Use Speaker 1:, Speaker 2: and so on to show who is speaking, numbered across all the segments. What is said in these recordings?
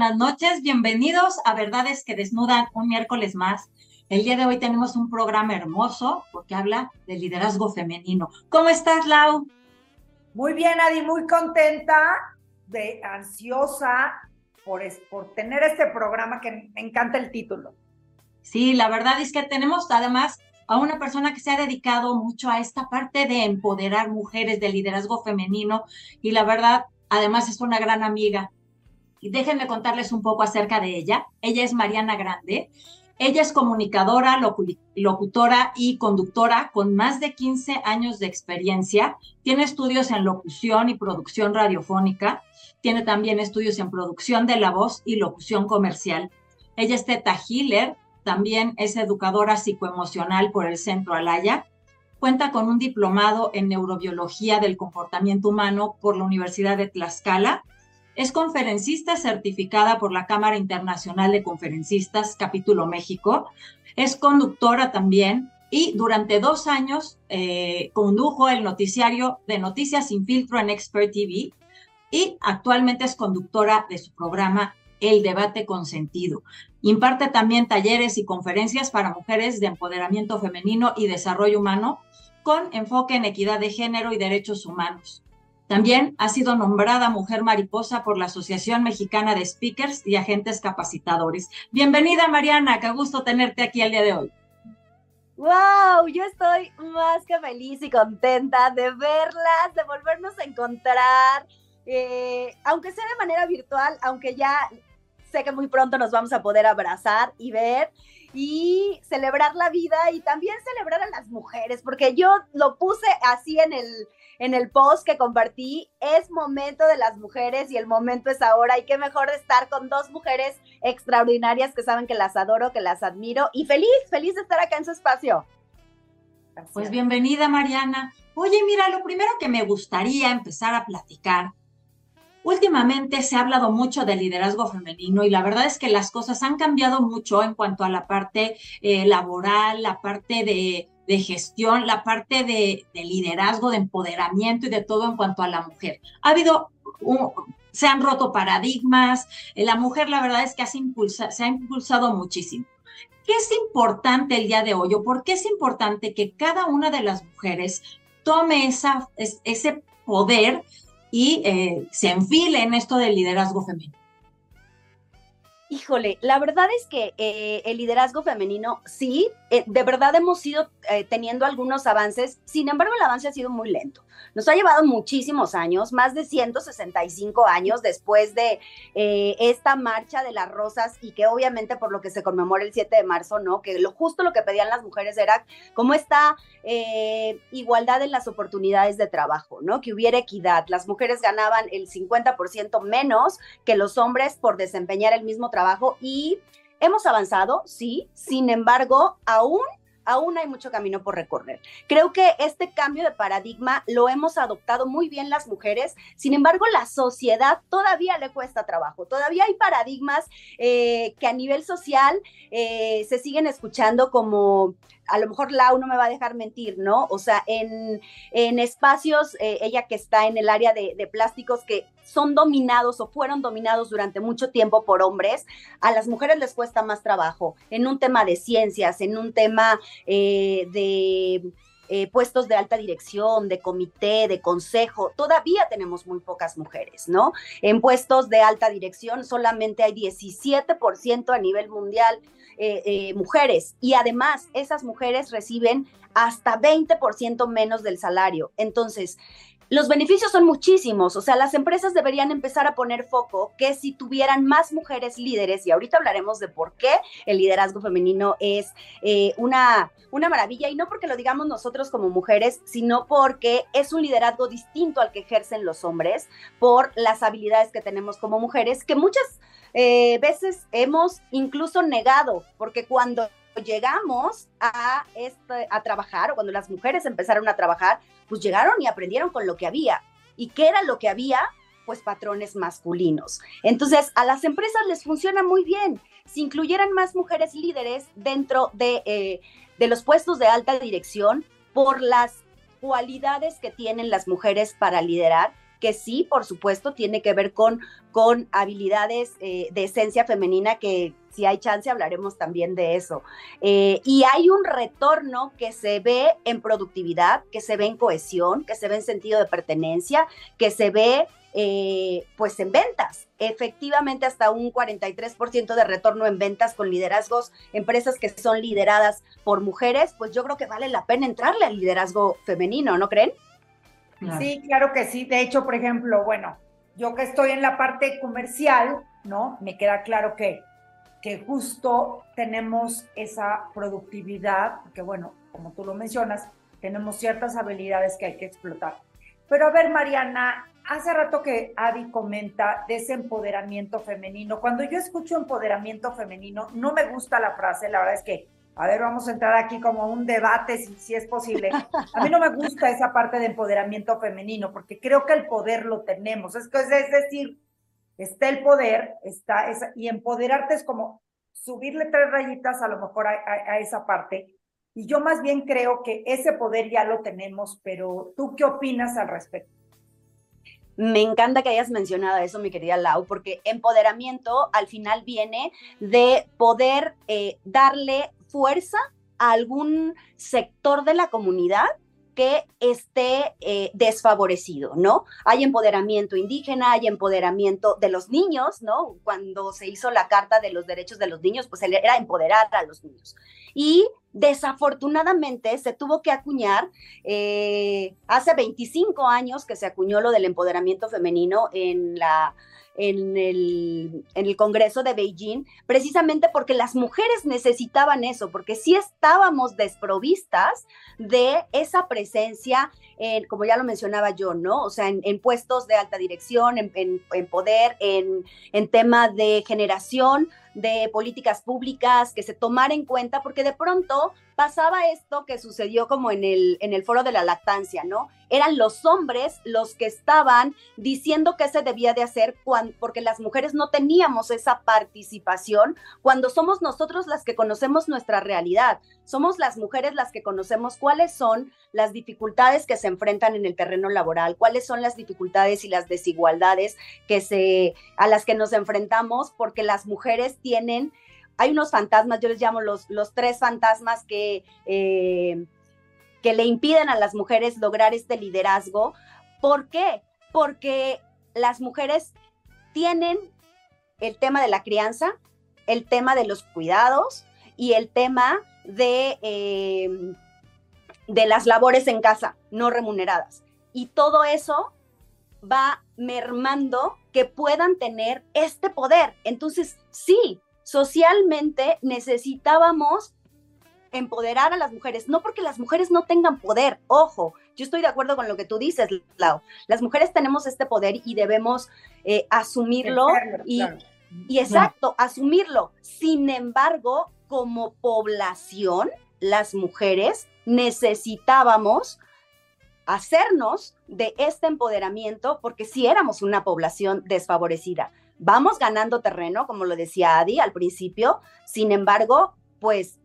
Speaker 1: Buenas noches, bienvenidos a Verdades que Desnudan un miércoles más. El día de hoy tenemos un programa hermoso porque habla de liderazgo femenino. ¿Cómo estás, Lau?
Speaker 2: Muy bien, Adi, muy contenta, de ansiosa por, por tener este programa que me encanta el título.
Speaker 1: Sí, la verdad es que tenemos además a una persona que se ha dedicado mucho a esta parte de empoderar mujeres, de liderazgo femenino, y la verdad, además es una gran amiga déjenme contarles un poco acerca de ella. Ella es Mariana Grande. Ella es comunicadora, locutora y conductora con más de 15 años de experiencia. Tiene estudios en locución y producción radiofónica. Tiene también estudios en producción de la voz y locución comercial. Ella es Teta Healer, también es educadora psicoemocional por el Centro Alaya. Cuenta con un diplomado en neurobiología del comportamiento humano por la Universidad de Tlaxcala es conferencista certificada por la Cámara Internacional de Conferencistas, capítulo México. Es conductora también y durante dos años eh, condujo el noticiario de Noticias sin filtro en Expert TV y actualmente es conductora de su programa El Debate con Sentido. Imparte también talleres y conferencias para mujeres de empoderamiento femenino y desarrollo humano con enfoque en equidad de género y derechos humanos. También ha sido nombrada Mujer Mariposa por la Asociación Mexicana de Speakers y Agentes Capacitadores. Bienvenida, Mariana, qué gusto tenerte aquí el día de hoy.
Speaker 3: ¡Wow! Yo estoy más que feliz y contenta de verlas, de volvernos a encontrar, eh, aunque sea de manera virtual, aunque ya sé que muy pronto nos vamos a poder abrazar y ver y celebrar la vida y también celebrar a las mujeres, porque yo lo puse así en el, en el post que compartí, es momento de las mujeres y el momento es ahora y qué mejor estar con dos mujeres extraordinarias que saben que las adoro, que las admiro y feliz, feliz de estar acá en su espacio.
Speaker 1: Pues bienvenida Mariana. Oye, mira, lo primero que me gustaría empezar a platicar Últimamente se ha hablado mucho de liderazgo femenino y la verdad es que las cosas han cambiado mucho en cuanto a la parte eh, laboral, la parte de de gestión, la parte de, liderazgo, de empoderamiento y de todo en cuanto a la mujer. Ha habido, se han roto paradigmas, eh, la mujer la verdad es que se ha impulsado muchísimo. ¿Qué es importante el día de hoy o por qué es importante que cada una de las mujeres tome esa, ese poder y eh, se enfile en esto del liderazgo femenino?
Speaker 3: Híjole, la verdad es que eh, el liderazgo femenino, sí, eh, de verdad hemos ido eh, teniendo algunos avances, sin embargo el avance ha sido muy lento. Nos ha llevado muchísimos años, más de 165 años después de eh, esta marcha de las rosas y que obviamente por lo que se conmemora el 7 de marzo, ¿no? Que lo justo lo que pedían las mujeres era como esta eh, igualdad en las oportunidades de trabajo, ¿no? Que hubiera equidad. Las mujeres ganaban el 50% menos que los hombres por desempeñar el mismo trabajo y hemos avanzado, sí, sin embargo, aún aún hay mucho camino por recorrer. Creo que este cambio de paradigma lo hemos adoptado muy bien las mujeres, sin embargo, la sociedad todavía le cuesta trabajo, todavía hay paradigmas eh, que a nivel social eh, se siguen escuchando como a lo mejor Lau no me va a dejar mentir, ¿no? O sea, en, espacios, eh, ella que está en el área de, plásticos que son dominados o fueron dominados durante mucho tiempo por hombres, a las mujeres les cuesta más trabajo en un tema de ciencias, en un tema eh, de... Eh, puestos de alta dirección, de comité, de consejo, todavía tenemos muy pocas mujeres, ¿no? En puestos de alta dirección solamente hay 17% a nivel mundial eh, eh, mujeres y además esas mujeres reciben hasta 20% menos del salario. Entonces, los beneficios son muchísimos, o sea, las empresas deberían empezar a poner foco que si tuvieran más mujeres líderes, y ahorita hablaremos de por qué el liderazgo femenino es eh, una, una maravilla, y no porque lo digamos nosotros como mujeres, sino porque es un liderazgo distinto al que ejercen los hombres por las habilidades que tenemos como mujeres, que muchas eh, veces hemos incluso negado, porque cuando llegamos a, este, a trabajar, o cuando las mujeres empezaron a trabajar, pues llegaron y aprendieron con lo que había. ¿Y qué era lo que había? Pues patrones masculinos. Entonces, a las empresas les funciona muy bien. Si incluyeran más mujeres líderes dentro de, eh, de los puestos de alta dirección, por las cualidades que tienen las mujeres para liderar, que sí, por supuesto, tiene que ver con, con habilidades eh, de esencia femenina que si hay chance hablaremos también de eso. Eh, y hay un retorno que se ve en productividad, que se ve en cohesión, que se ve en sentido de pertenencia, que se ve eh, pues en ventas. Efectivamente, hasta un 43% de retorno en ventas con liderazgos, empresas que son lideradas por mujeres, pues yo creo que vale la pena entrarle al liderazgo femenino, ¿no creen?
Speaker 2: Sí, claro que sí. De hecho, por ejemplo, bueno, yo que estoy en la parte comercial, ¿no? Me queda claro que, que justo tenemos esa productividad, que bueno, como tú lo mencionas, tenemos ciertas habilidades que hay que explotar. Pero a ver, Mariana, hace rato que Adi comenta de ese empoderamiento femenino. Cuando yo escucho empoderamiento femenino, no me gusta la frase, la verdad es que a ver, vamos a entrar aquí como un debate, si, es posible. A mí no me gusta esa parte de empoderamiento femenino, porque creo que el poder lo tenemos. Es, es decir, está el poder, está y empoderarte es como subirle tres rayitas a lo mejor a esa parte. Y yo más bien creo que ese poder ya lo tenemos, pero ¿tú qué opinas al respecto?
Speaker 3: Me encanta que hayas mencionado eso, mi querida Lau, porque empoderamiento al final viene de poder eh, darle fuerza a algún sector de la comunidad que esté eh, desfavorecido, ¿no? Hay empoderamiento indígena, hay empoderamiento de los niños, ¿no? Cuando se hizo la Carta de los Derechos de los Niños, pues era empoderar a los niños. Y desafortunadamente se tuvo que acuñar, eh, hace 25 años que se acuñó lo del empoderamiento femenino en la en el, en el Congreso de Beijing, precisamente porque las mujeres necesitaban eso, porque sí estábamos desprovistas de esa presencia, en, como ya lo mencionaba yo, ¿no? O sea, en, puestos de alta dirección, en, en poder, en, tema de generación de políticas públicas, que se tomara en cuenta, porque de pronto pasaba esto que sucedió como en el, en el foro de la lactancia, ¿no? Eran los hombres los que estaban diciendo qué se debía de hacer cuando, porque las mujeres no teníamos esa participación cuando somos nosotros las que conocemos nuestra realidad. Somos las mujeres las que conocemos cuáles son las dificultades que se enfrentan en el terreno laboral, cuáles son las dificultades y las desigualdades que se, a las que nos enfrentamos porque las mujeres tienen hay unos fantasmas, yo les llamo los, los tres fantasmas que, eh, que le impiden a las mujeres lograr este liderazgo. ¿Por qué? Porque las mujeres tienen el tema de la crianza, el tema de los cuidados y el tema de, eh, de las labores en casa no remuneradas. Y todo eso va mermando que puedan tener este poder. Entonces, sí, socialmente necesitábamos empoderar a las mujeres, no porque las mujeres no tengan poder, ojo, yo estoy de acuerdo con lo que tú dices, Lau, las mujeres tenemos este poder y debemos eh, asumirlo y, y exacto, asumirlo. Sin embargo, como población, las mujeres necesitábamos hacernos de este empoderamiento porque si éramos una población desfavorecida. Vamos ganando terreno, como lo decía Adi al principio, sin embargo, pues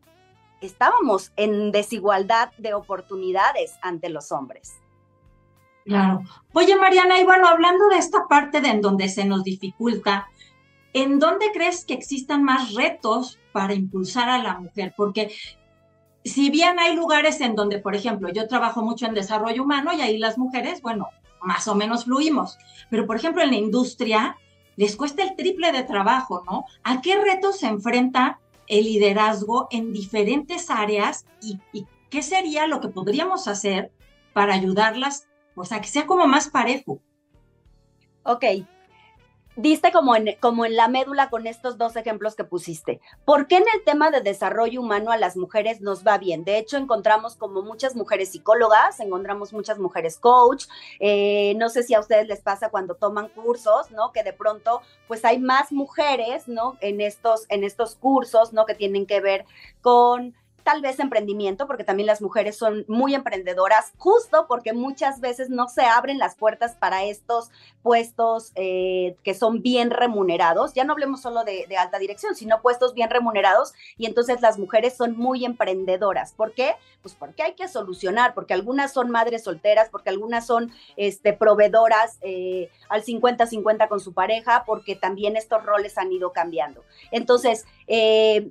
Speaker 3: estábamos en desigualdad de oportunidades ante los hombres.
Speaker 1: Claro. Oye, Mariana, y bueno, hablando de esta parte de en donde se nos dificulta, ¿en dónde crees que existan más retos para impulsar a la mujer? Porque si bien hay lugares en donde, por ejemplo, yo trabajo mucho en desarrollo humano y ahí las mujeres, bueno, más o menos fluimos, pero por ejemplo en la industria les cuesta el triple de trabajo, ¿no? ¿A qué retos se enfrenta el liderazgo en diferentes áreas y, qué sería lo que podríamos hacer para ayudarlas, o sea, que sea como más parejo?
Speaker 3: Ok, diste como en, como en la médula con estos dos ejemplos que pusiste. ¿Por qué en el tema de desarrollo humano a las mujeres nos va bien? De hecho, encontramos como muchas mujeres psicólogas, encontramos muchas mujeres coach. Eh, no sé si a ustedes les pasa cuando toman cursos, ¿no? Que de pronto, pues hay más mujeres, ¿no? En estos, en estos cursos, ¿no? Que tienen que ver con tal vez emprendimiento, porque también las mujeres son muy emprendedoras, justo porque muchas veces no se abren las puertas para estos puestos eh, que son bien remunerados. Ya no hablemos solo de, alta dirección, sino puestos bien remunerados. Y entonces las mujeres son muy emprendedoras. ¿Por qué? Pues porque hay que solucionar, porque algunas son madres solteras, porque algunas son este, proveedoras eh, al 50-50 con su pareja, porque también estos roles han ido cambiando. Entonces, eh,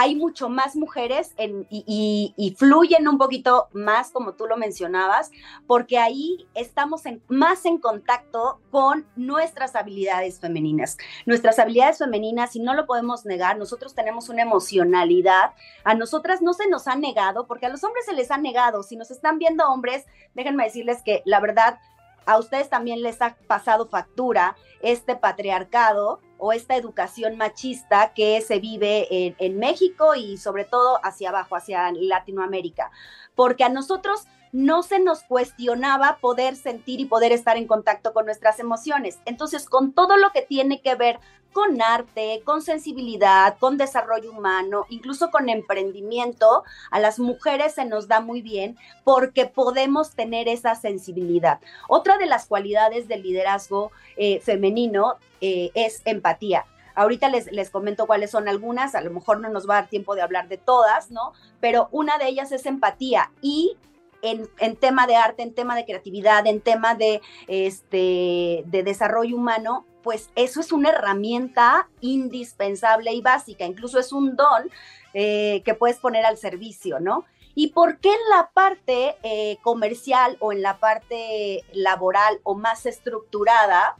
Speaker 3: hay mucho más mujeres y, fluyen un poquito más, como tú lo mencionabas, porque ahí estamos más en contacto con nuestras habilidades femeninas. Nuestras habilidades femeninas, y no lo podemos negar, nosotros tenemos una emocionalidad, a nosotras no se nos ha negado, porque a los hombres se les ha negado. Si nos están viendo hombres, déjenme decirles que la verdad, a ustedes también les ha pasado factura este patriarcado o esta educación machista que se vive en, México y sobre todo hacia abajo, hacia Latinoamérica. Porque a nosotros no se nos cuestionaba poder sentir y poder estar en contacto con nuestras emociones. Entonces, con todo lo que tiene que ver con arte, con sensibilidad, con desarrollo humano, incluso con emprendimiento, a las mujeres se nos da muy bien porque podemos tener esa sensibilidad. Otra de las cualidades del liderazgo eh, femenino eh, es empatía. Ahorita les, les, comento cuáles son algunas, a lo mejor no nos va a dar tiempo de hablar de todas, ¿no? Pero una de ellas es empatía y en, en, tema de arte, en tema de creatividad, en tema de, este, de desarrollo humano, pues eso es una herramienta indispensable y básica, incluso es un don eh, que puedes poner al servicio, ¿no? ¿Y por qué en la parte eh, comercial o en la parte laboral o más estructurada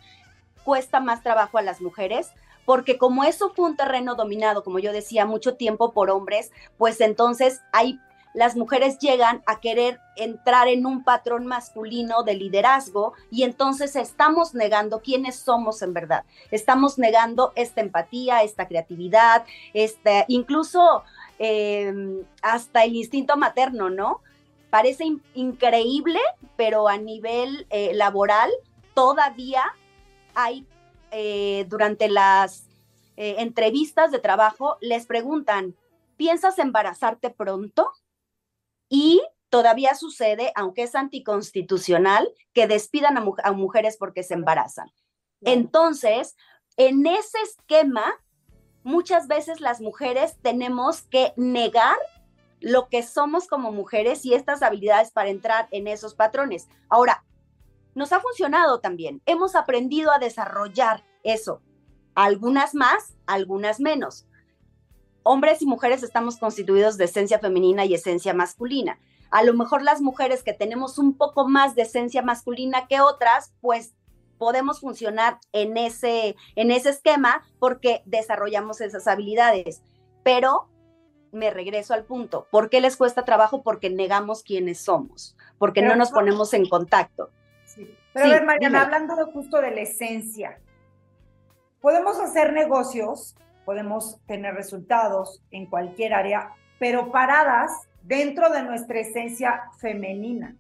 Speaker 3: cuesta más trabajo a las mujeres? Porque como eso fue un terreno dominado, como yo decía, mucho tiempo por hombres, pues entonces hay las mujeres llegan a querer entrar en un patrón masculino de liderazgo y entonces estamos negando quiénes somos en verdad. Estamos negando esta empatía, esta creatividad, este, incluso em, hasta el instinto materno, ¿no? Parece increíble, pero a nivel eh, laboral todavía hay eh, durante las eh, entrevistas de trabajo, les preguntan, ¿piensas embarazarte pronto? Y todavía sucede, aunque es anticonstitucional, que despidan a, mujeres porque se embarazan. Entonces, en ese esquema, muchas veces las mujeres tenemos que negar lo que somos como mujeres y estas habilidades para entrar en esos patrones. Ahora, nos ha funcionado también. Hemos aprendido a desarrollar eso. Algunas más, algunas menos hombres y mujeres estamos constituidos de esencia femenina y esencia masculina. A lo mejor las mujeres que tenemos un poco más de esencia masculina que otras, pues podemos funcionar en ese, en ese esquema porque desarrollamos esas habilidades. Pero me regreso al punto. ¿Por qué les cuesta trabajo? Porque negamos quiénes somos, porque no nos ponemos en contacto.
Speaker 2: Pero a ver, Mariana, hablando justo de la esencia, podemos hacer negocios podemos tener resultados en cualquier área, pero paradas dentro de nuestra esencia femenina,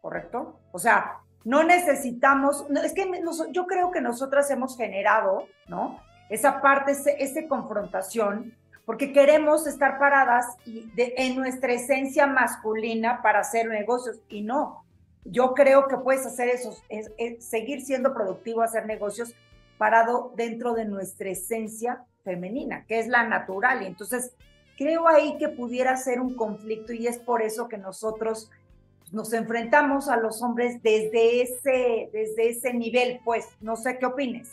Speaker 2: ¿correcto? O sea, no necesitamos, es que yo creo que nosotras hemos generado, ¿no? Esa parte, esa confrontación, porque queremos estar paradas en nuestra esencia masculina para hacer negocios y no. Yo creo que puedes hacer eso, es, seguir siendo productivo, hacer negocios parado dentro de nuestra esencia femenina, que es la natural. Y entonces creo ahí que pudiera ser un conflicto y es por eso que nosotros nos enfrentamos a los hombres desde ese, desde ese nivel, pues no sé qué opines.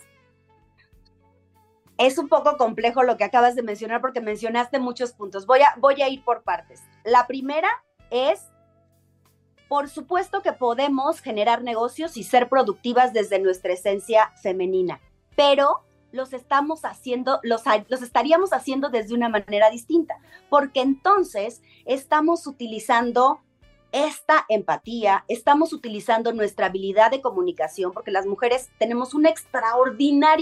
Speaker 3: Es un poco complejo lo que acabas de mencionar porque mencionaste muchos puntos. Voy a, voy a ir por partes. La primera es, por supuesto que podemos generar negocios y ser productivas desde nuestra esencia femenina, pero los estamos haciendo, los, los estaríamos haciendo desde una manera distinta, porque entonces estamos utilizando esta empatía, estamos utilizando nuestra habilidad de comunicación, porque las mujeres tenemos una extraordinaria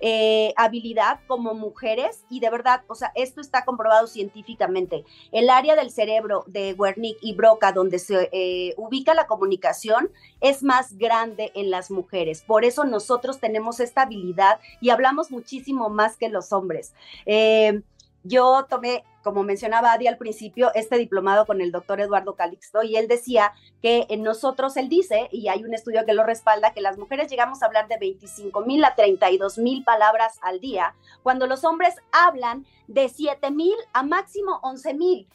Speaker 3: eh, habilidad como mujeres y de verdad, o sea, esto está comprobado científicamente. El área del cerebro de Wernicke y Broca, donde se eh, ubica la comunicación, es más grande en las mujeres. Por eso nosotros tenemos esta habilidad y hablamos muchísimo más que los hombres. Eh, yo tomé, como mencionaba Adi al principio, este diplomado con el doctor Eduardo Calixto y él decía que en nosotros, él dice, y hay un estudio que lo respalda, que las mujeres llegamos a hablar de 25 mil a 32 mil palabras al día, cuando los hombres hablan de 7 mil a máximo 11 mil.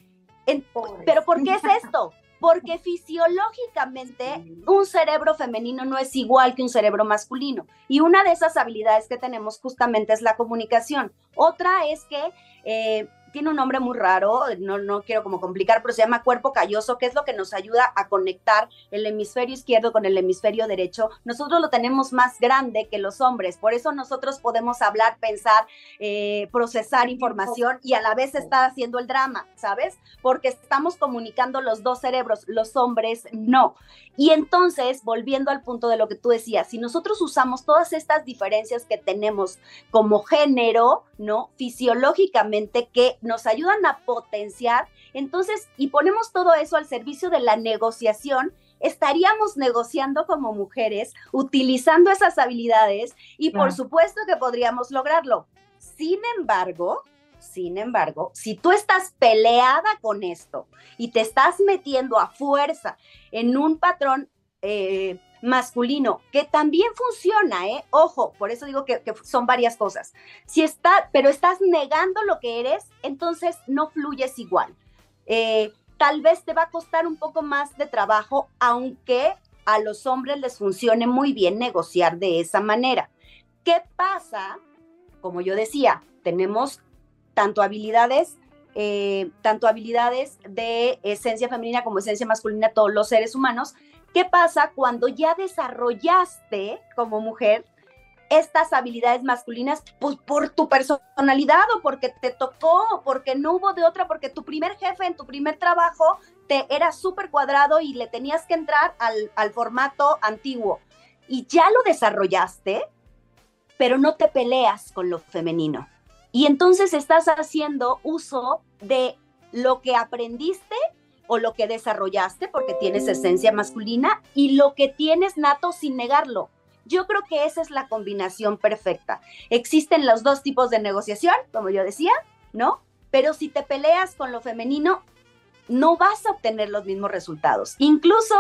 Speaker 3: Pero ¿por qué es esto? Porque fisiológicamente un cerebro femenino no es igual que un cerebro masculino. Y una de esas habilidades que tenemos justamente es la comunicación. Otra es que eh, tiene un nombre muy raro, no, no quiero como complicar, pero se llama cuerpo calloso, que es lo que nos ayuda a conectar el hemisferio izquierdo con el hemisferio derecho. Nosotros lo tenemos más grande que los hombres, por eso nosotros podemos hablar, pensar, eh, procesar información y a la vez estar haciendo el drama, ¿sabes? Porque estamos comunicando los dos cerebros, los hombres no. Y entonces, volviendo al punto de lo que tú decías, si nosotros usamos todas estas diferencias que tenemos como género, ¿no? Fisiológicamente, que nos ayudan a potenciar, entonces, y ponemos todo eso al servicio de la negociación, estaríamos negociando como mujeres, utilizando esas habilidades y por supuesto que podríamos lograrlo. Sin embargo, sin embargo, si tú estás peleada con esto y te estás metiendo a fuerza en un patrón eh, masculino, que también funciona, ¿eh? Ojo, por eso digo que, son varias cosas. Si está, pero estás negando lo que eres, entonces no fluyes igual. Eh, tal vez te va a costar un poco más de trabajo, aunque a los hombres les funcione muy bien negociar de esa manera. ¿Qué pasa? Como yo decía, tenemos tanto habilidades, eh, tanto habilidades de esencia femenina como esencia masculina, todos los seres humanos, ¿Qué pasa cuando ya desarrollaste como mujer estas habilidades masculinas pues, por tu personalidad o porque te tocó, porque no hubo de otra, porque tu primer jefe en tu primer trabajo te era súper cuadrado y le tenías que entrar al formato antiguo y ya lo desarrollaste, pero no te peleas con lo femenino. Y entonces estás haciendo uso de lo que aprendiste o lo que desarrollaste porque tienes esencia masculina y lo que tienes nato sin negarlo. Yo creo que esa es la combinación perfecta. Existen los dos tipos de negociación, como yo decía, ¿no? Pero si te peleas con lo femenino, no vas a obtener los mismos resultados. Incluso,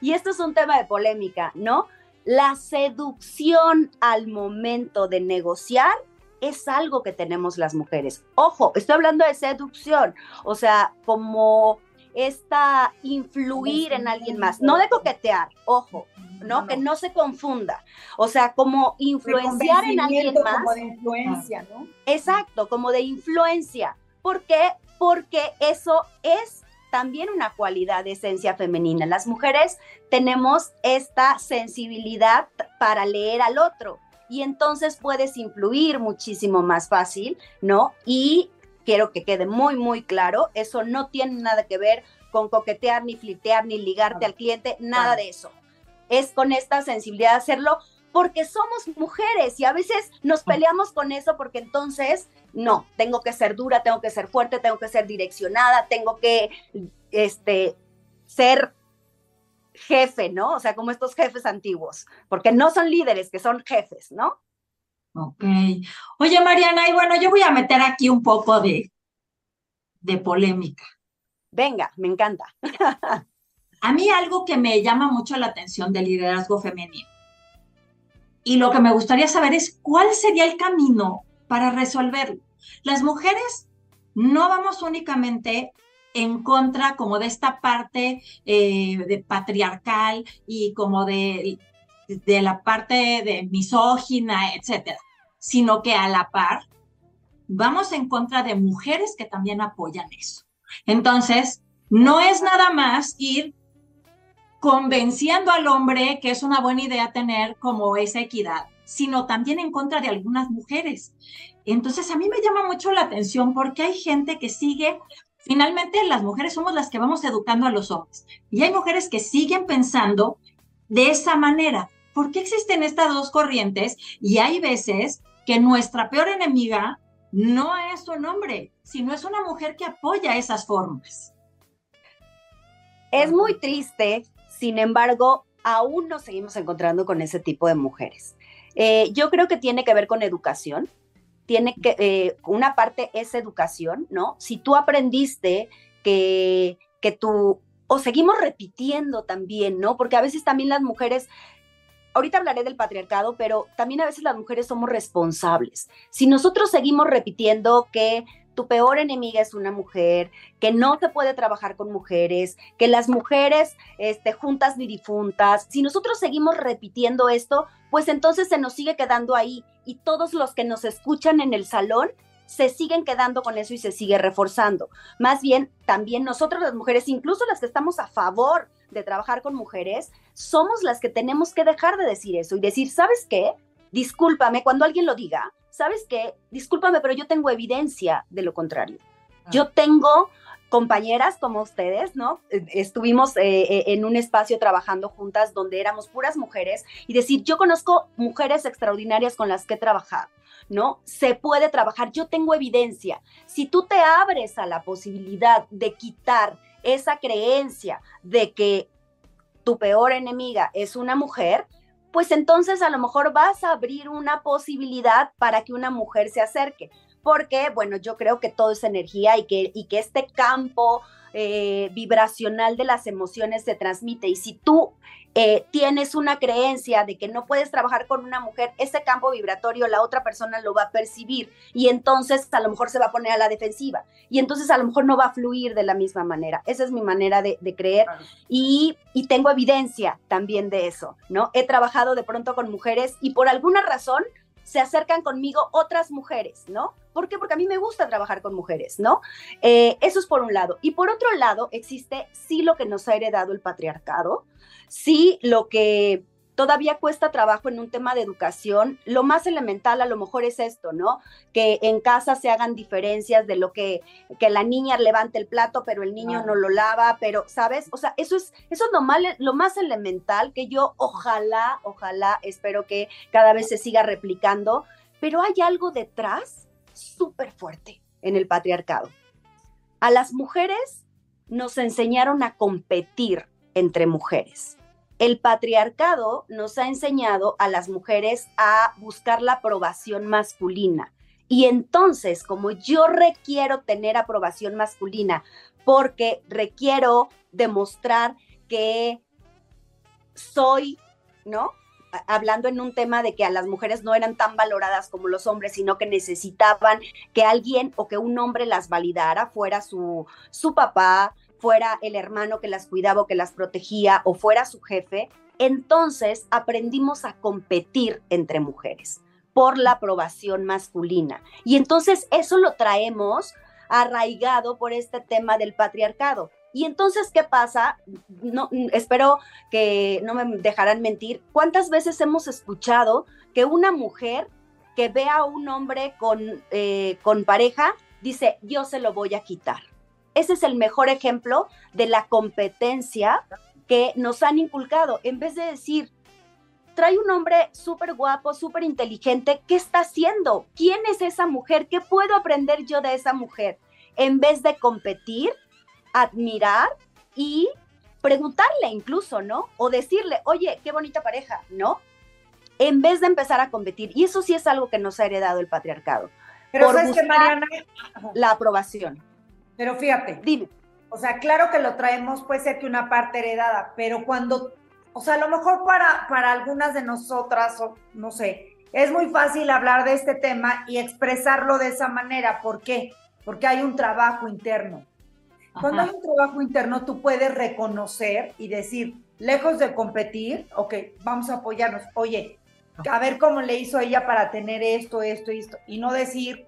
Speaker 3: y esto es un tema de polémica, ¿no? La seducción al momento de negociar es algo que tenemos las mujeres. Ojo, estoy hablando de seducción, o sea, como esta influir en alguien más, no de coquetear, ojo, ¿no? Que no se confunda. O sea, como influenciar en alguien más.
Speaker 2: Como de influencia, ¿no?
Speaker 3: Exacto, como de influencia. ¿Por qué? Porque eso es también una cualidad de esencia femenina. Las mujeres tenemos esta sensibilidad para leer al otro y entonces puedes influir muchísimo más fácil, ¿no? Y quiero que quede muy, muy claro, eso no tiene nada que ver con coquetear, ni flitear, ni ligarte al cliente, nada de eso. Es con esta sensibilidad de hacerlo porque somos mujeres y a veces nos peleamos con eso porque entonces, no, tengo que ser dura, tengo que ser fuerte, tengo que ser direccionada, tengo que, este, ser jefe, ¿no? O sea, como estos jefes antiguos, porque no son líderes, que son jefes, ¿no?
Speaker 1: Ok. Oye, Mariana, y bueno, yo voy a meter aquí un poco de, de polémica.
Speaker 3: Venga, me encanta.
Speaker 1: a mí algo que me llama mucho la atención del liderazgo femenino y lo que me gustaría saber es cuál sería el camino para resolverlo. Las mujeres no vamos únicamente en contra como de esta parte eh, de patriarcal y como de, de la parte de misógina, etcétera sino que a la par vamos en contra de mujeres que también apoyan eso. Entonces, no es nada más ir convenciendo al hombre que es una buena idea tener como esa equidad, sino también en contra de algunas mujeres. Entonces, a mí me llama mucho la atención porque hay gente que sigue, finalmente las mujeres somos las que vamos educando a los hombres, y hay mujeres que siguen pensando de esa manera. ¿Por qué existen estas dos corrientes? Y hay veces que nuestra peor enemiga no es un hombre, sino es una mujer que apoya esas formas.
Speaker 3: Es muy triste, sin embargo, aún nos seguimos encontrando con ese tipo de mujeres. Eh, yo creo que tiene que ver con educación. tiene que, eh, una parte es educación, ¿no? Si tú aprendiste que, que tú, o seguimos repitiendo también, ¿no? Porque a veces también las mujeres ahorita hablaré del patriarcado, pero también a veces las mujeres somos responsables. Si nosotros seguimos repitiendo que tu peor enemiga es una mujer, que no se puede trabajar con mujeres, que las mujeres este, juntas ni difuntas, si nosotros seguimos repitiendo esto, pues entonces se nos sigue quedando ahí y todos los que nos escuchan en el salón se siguen quedando con eso y se sigue reforzando. Más bien, también nosotros las mujeres, incluso las que estamos a favor de trabajar con mujeres, somos las que tenemos que dejar de decir eso y decir, ¿sabes qué? Discúlpame cuando alguien lo diga, ¿sabes qué? Discúlpame, pero yo tengo evidencia de lo contrario. Ah. Yo tengo compañeras como ustedes, ¿no? Eh, estuvimos eh, eh, en un espacio trabajando juntas donde éramos puras mujeres y decir, yo conozco mujeres extraordinarias con las que he trabajado, ¿no? Se puede trabajar, yo tengo evidencia. Si tú te abres a la posibilidad de quitar esa creencia de que tu peor enemiga es una mujer, pues entonces a lo mejor vas a abrir una posibilidad para que una mujer se acerque. Porque, bueno, yo creo que todo es energía y que, y que este campo eh, vibracional de las emociones se transmite. Y si tú eh, tienes una creencia de que no puedes trabajar con una mujer, ese campo vibratorio la otra persona lo va a percibir y entonces a lo mejor se va a poner a la defensiva y entonces a lo mejor no va a fluir de la misma manera. Esa es mi manera de, creer y, y tengo evidencia también de eso, ¿no? He trabajado de pronto con mujeres y por alguna razón se acercan conmigo otras mujeres, ¿no? ¿Por qué? Porque a mí me gusta trabajar con mujeres, ¿no? Eh, eso es por un lado. Y por otro lado, existe sí lo que nos ha heredado el patriarcado, sí lo que todavía cuesta trabajo en un tema de educación. Lo más elemental a lo mejor es esto, ¿no? Que en casa se hagan diferencias de lo que, que la niña levante el plato, pero el niño no lo lava, pero, ¿sabes? O sea, eso es, eso es lo, lo más elemental que yo ojalá, ojalá, espero que cada vez se siga replicando, pero hay algo detrás súper fuerte en el patriarcado. A las mujeres nos enseñaron a competir entre mujeres el patriarcado nos ha enseñado a las mujeres a buscar la aprobación masculina. Y entonces, como yo requiero tener aprobación masculina, porque requiero demostrar que soy, ¿no? Hablando en un tema de que a las mujeres no eran tan valoradas como los hombres, sino que necesitaban que alguien o que un hombre las validara, fuera su, su papá, fuera el hermano que las cuidaba o que las protegía o fuera su jefe, entonces aprendimos a competir entre mujeres por la aprobación masculina. Y entonces eso lo traemos arraigado por este tema del patriarcado. Y entonces, ¿qué pasa? No, espero que no me dejarán mentir. ¿Cuántas veces hemos escuchado que una mujer que ve a un hombre con, eh, con pareja dice, yo se lo voy a quitar? Ese es el mejor ejemplo de la competencia que nos han inculcado. En vez de decir, trae un hombre súper guapo, súper inteligente, ¿qué está haciendo? ¿Quién es esa mujer? ¿Qué puedo aprender yo de esa mujer? En vez de competir, admirar y preguntarle incluso, ¿no? O decirle, oye, qué bonita pareja, ¿no? En vez de empezar a competir. Y eso sí es algo que nos ha heredado el patriarcado.
Speaker 2: Pero por que Mariana...
Speaker 3: la aprobación.
Speaker 2: Pero fíjate, dime. O sea, claro que lo traemos, puede ser que una parte heredada, pero cuando, o sea, a lo mejor para, para algunas de nosotras, o, no sé, es muy fácil hablar de este tema y expresarlo de esa manera. ¿Por qué? Porque hay un trabajo interno. Cuando hay un trabajo interno, tú puedes reconocer y decir, lejos de competir, ok, vamos a apoyarnos. Oye, a ver cómo le hizo ella para tener esto, esto y esto. Y no decir,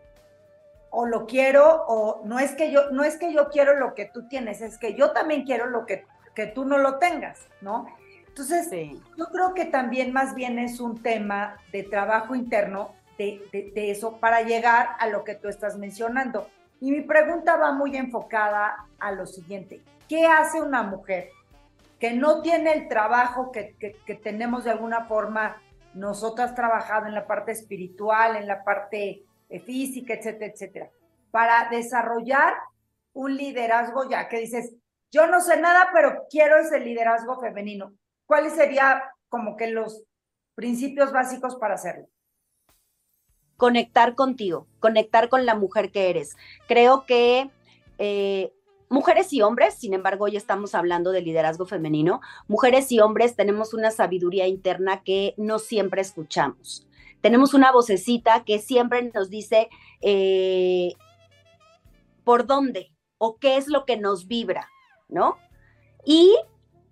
Speaker 2: o lo quiero o no es que yo no es que yo quiero lo que tú tienes, es que yo también quiero lo que, que tú no lo tengas, ¿no? Entonces, yo creo que también más bien es un tema de trabajo interno de, de, eso para llegar a lo que tú estás mencionando. Y mi pregunta va muy enfocada a lo siguiente, ¿qué hace una mujer que no tiene el trabajo que, que, que tenemos de alguna forma nosotras trabajado en la parte espiritual, en la parte física, etcétera, etcétera, para desarrollar un liderazgo ya que dices, yo no sé nada, pero quiero ese liderazgo femenino. ¿Cuáles serían como que los principios básicos para hacerlo?
Speaker 3: conectar contigo, conectar con la mujer que eres. Creo que eh, mujeres y hombres, sin embargo, hoy estamos hablando de liderazgo femenino, mujeres y hombres tenemos una sabiduría interna que no siempre escuchamos. Tenemos una vocecita que siempre nos dice eh, por dónde o qué es lo que nos vibra, ¿no? Y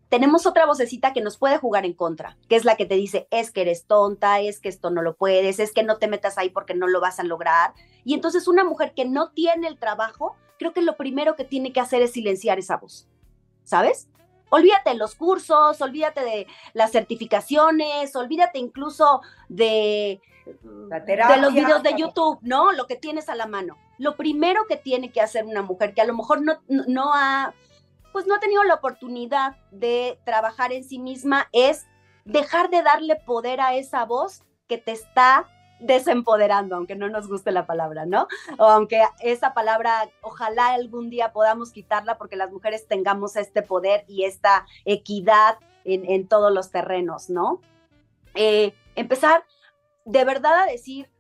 Speaker 3: tenemos otra vocecita que nos puede jugar en contra, que es la que te dice, es que eres tonta, es que esto no lo puedes, es que no te metas ahí porque no lo vas a lograr. Y entonces una mujer que no tiene el trabajo, creo que lo primero que tiene que hacer es silenciar esa voz, ¿sabes? Olvídate de los cursos, olvídate de las certificaciones, olvídate incluso de, de los videos de YouTube, ¿no? Lo que tienes a la mano. Lo primero que tiene que hacer una mujer que a lo mejor no, no ha pues no ha tenido la oportunidad de trabajar en sí misma es dejar de darle poder a esa voz que te está desempoderando, aunque no nos guste la palabra, ¿no? O aunque esa palabra, ojalá algún día podamos quitarla porque las mujeres tengamos este poder y esta equidad en, todos los terrenos, ¿no? Eh, empezar de verdad a decir,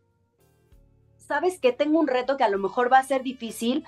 Speaker 3: sabes que tengo un reto que a lo mejor va a ser difícil,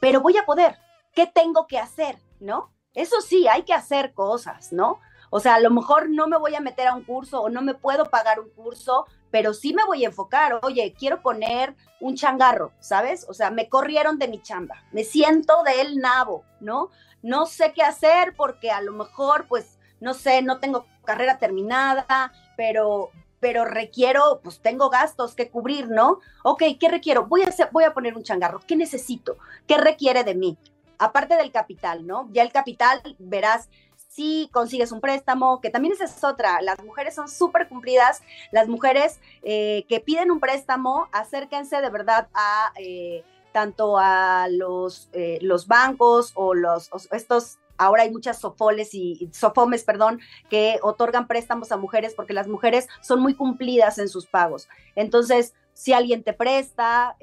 Speaker 3: pero voy a poder. ¿Qué tengo que hacer? ¿no? Eso sí, hay que hacer cosas, ¿no? O sea, a lo mejor no me voy a meter a un curso o no me puedo pagar un curso, pero sí me voy a enfocar. Oye, quiero poner un changarro, ¿sabes? O sea, me corrieron de mi chamba, me siento del nabo, ¿no? No sé qué hacer porque a lo mejor, pues, no sé, no tengo carrera terminada, pero pero requiero, pues tengo gastos que cubrir, ¿no? Ok, ¿qué requiero? Voy a, hacer, voy a poner un changarro. ¿Qué necesito? ¿Qué requiere de mí? aparte del capital, ¿no? Ya el capital, verás, si consigues un préstamo, que también esa es otra, las mujeres son súper cumplidas, las mujeres eh, que piden un préstamo, acérquense de verdad a eh, tanto a los, eh, los bancos o los estos ahora hay muchas sofoles y sofomes, perdón, que otorgan préstamos a mujeres porque las mujeres son muy cumplidas en sus pagos. Entonces, si alguien te presta,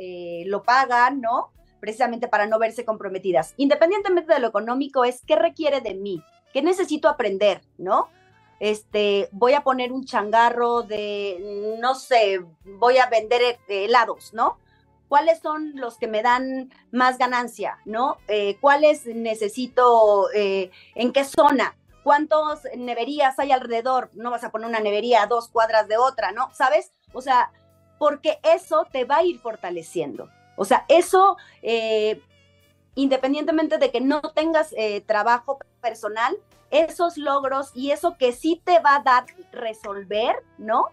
Speaker 3: lo pagan, ¿no? precisamente para no verse comprometidas. Independientemente de lo económico, es qué requiere de mí, qué necesito aprender, ¿no? Este, voy a poner un changarro de, no sé, voy a vender eh, helados, ¿no? ¿Cuáles son los que me dan más ganancia, ¿no? Eh, ¿Cuáles necesito, eh, en qué zona? ¿Cuántas neverías hay alrededor? No vas a poner una nevería a dos cuadras de otra, ¿no? ¿Sabes? O sea, porque eso te va a ir fortaleciendo. O sea, eso, independientemente de que no tengas eh, trabajo personal, esos logros y eso que sí te va a dar resolver, ¿no?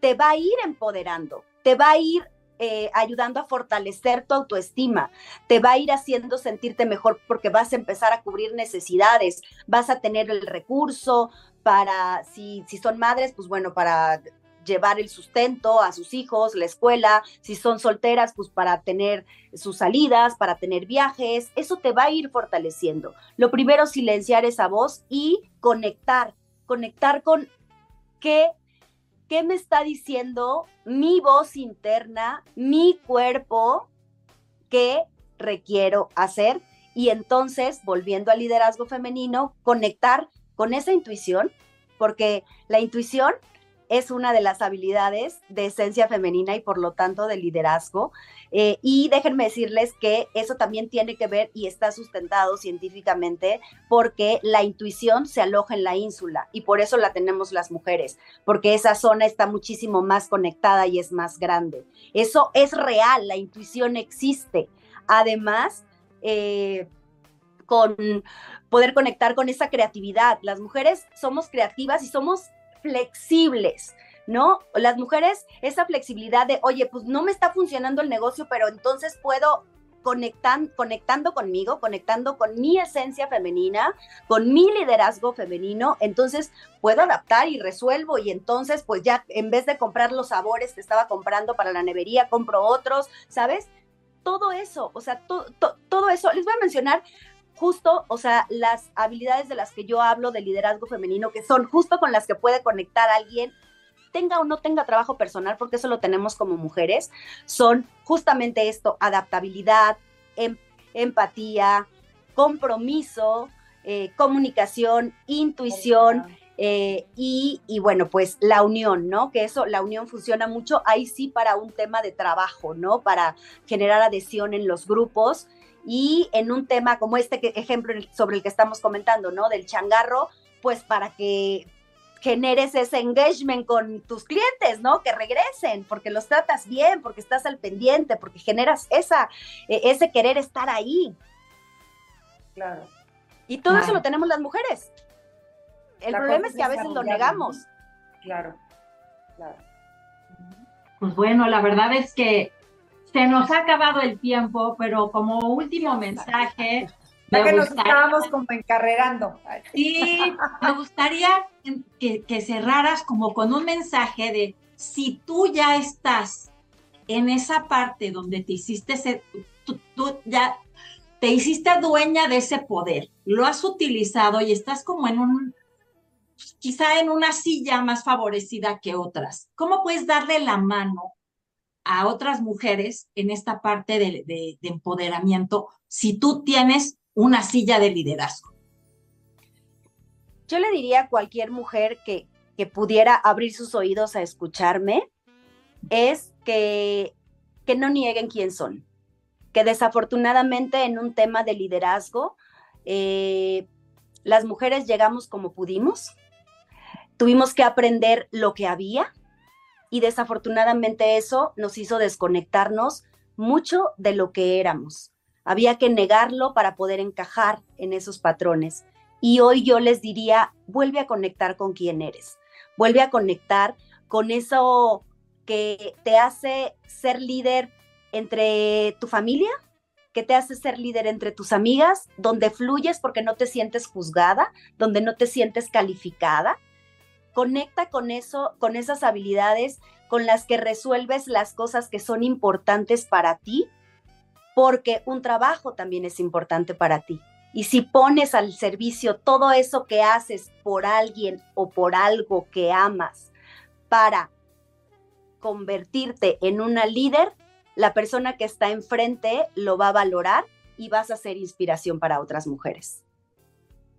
Speaker 3: Te va a ir empoderando, te va a ir eh, ayudando a fortalecer tu autoestima, te va a ir haciendo sentirte mejor porque vas a empezar a cubrir necesidades, vas a tener el recurso para, si, si son madres, pues bueno, para llevar el sustento a sus hijos, la escuela, si son solteras, pues para tener sus salidas, para tener viajes, eso te va a ir fortaleciendo. Lo primero, silenciar esa voz y conectar, conectar con qué, qué me está diciendo mi voz interna, mi cuerpo, qué requiero hacer. Y entonces, volviendo al liderazgo femenino, conectar con esa intuición, porque la intuición es una de las habilidades de esencia femenina y por lo tanto de liderazgo. Eh, y déjenme decirles que eso también tiene que ver y está sustentado científicamente porque la intuición se aloja en la ínsula y por eso la tenemos las mujeres, porque esa zona está muchísimo más conectada y es más grande. Eso es real, la intuición existe. Además, eh, con poder conectar con esa creatividad. Las mujeres somos creativas y somos flexibles, ¿no? Las mujeres, esa flexibilidad de, oye, pues no me está funcionando el negocio, pero entonces puedo conectan, conectando conmigo, conectando con mi esencia femenina, con mi liderazgo femenino, entonces puedo adaptar y resuelvo y entonces pues ya en vez de comprar los sabores que estaba comprando para la nevería, compro otros, ¿sabes? Todo eso, o sea, todo eso, les voy a mencionar justo, o sea, las habilidades de las que yo hablo de liderazgo femenino, que son justo con las que puede conectar a alguien, tenga o no tenga trabajo personal, porque eso lo tenemos como mujeres, son justamente esto, adaptabilidad, em, empatía, compromiso, eh, comunicación, intuición, Eh, y, bueno, pues la unión, ¿no? Que eso, la unión funciona mucho ahí sí para un tema de trabajo, ¿no? Para generar adhesión en los grupos y en un tema como este ejemplo sobre el que estamos comentando, ¿no? Del changarro, pues para que generes ese engagement con tus clientes, ¿no? Que regresen, porque los tratas bien, porque estás al pendiente, porque generas esa, e, ese querer estar ahí.
Speaker 2: Claro.
Speaker 3: Y todo eso lo tenemos las mujeres. El problema es que a veces lo negamos.
Speaker 2: Claro, claro.
Speaker 1: Pues bueno, la verdad es que se nos ha acabado el tiempo, pero como último mensaje.
Speaker 2: Ya que nos estábamos como encarrerando.
Speaker 1: Sí, me gustaría que, cerraras como con un mensaje de si tú ya estás en esa parte donde te hiciste, tú ya te hiciste dueña de ese poder, lo has utilizado y estás como en un, quizá en una silla más favorecida que otras. ¿Cómo puedes darle la mano a otras mujeres en esta parte de, empoderamiento si tú tienes una silla de liderazgo?
Speaker 3: Yo le diría a cualquier mujer que, que pudiera abrir sus oídos a escucharme, es que, que no nieguen quién son, que desafortunadamente en un tema de liderazgo, eh, las mujeres llegamos como pudimos, tuvimos que aprender lo que había y desafortunadamente eso nos hizo desconectarnos mucho de lo que éramos. Había que negarlo para poder encajar en esos patrones. Y hoy yo les diría, vuelve a conectar con quién eres, vuelve a conectar con eso que te hace ser líder entre tu familia, que te hace ser líder entre tus amigas, donde fluyes porque no te sientes juzgada, donde no te sientes calificada, Conecta con eso, con esas habilidades con las que resuelves las cosas que son importantes para ti, porque un trabajo también es importante para ti. Y si pones al servicio todo eso que haces por alguien o por algo que amas para convertirte en una líder, la persona que está enfrente lo va a valorar y vas a ser inspiración para otras mujeres.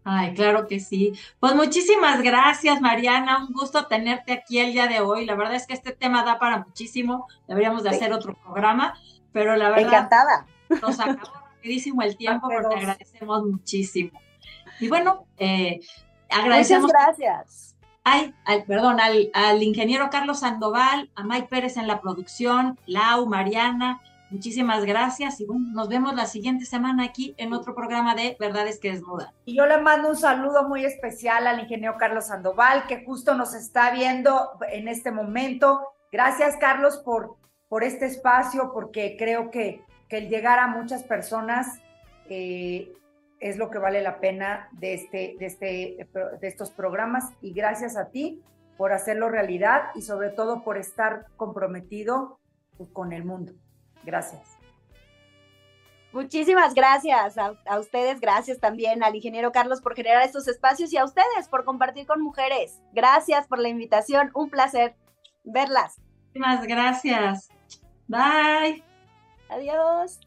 Speaker 1: Ay, claro que sí. Pues muchísimas gracias, Mariana. Un gusto tenerte aquí el día de hoy. La verdad es que este tema da para muchísimo. Deberíamos de hacer otro programa, pero la verdad.
Speaker 3: Encantada.
Speaker 1: Nos acabó rapidísimo el tiempo, pero te agradecemos muchísimo. Y bueno, eh, agradecemos.
Speaker 3: Muchas gracias.
Speaker 1: Ay, perdón, al, al ingeniero Carlos Sandoval, a Mike Pérez en la producción, Lau, Mariana, Muchísimas gracias y nos vemos la siguiente semana aquí en otro programa de Verdades que Desnudan.
Speaker 2: Y yo le mando un saludo muy especial al ingeniero Carlos Sandoval, que justo nos está viendo en este momento. Gracias, Carlos, por, por este espacio, porque creo que, que el llegar a muchas personas eh, es lo que vale la pena de, este, de, este, de estos programas. Y gracias a ti por hacerlo realidad y sobre todo por estar comprometido con el mundo. Gracias.
Speaker 3: Muchísimas gracias a, ustedes, gracias también al ingeniero Carlos por generar estos espacios y a ustedes por compartir con mujeres. Gracias por la invitación, un placer verlas.
Speaker 1: Muchísimas gracias. Bye.
Speaker 3: Adiós.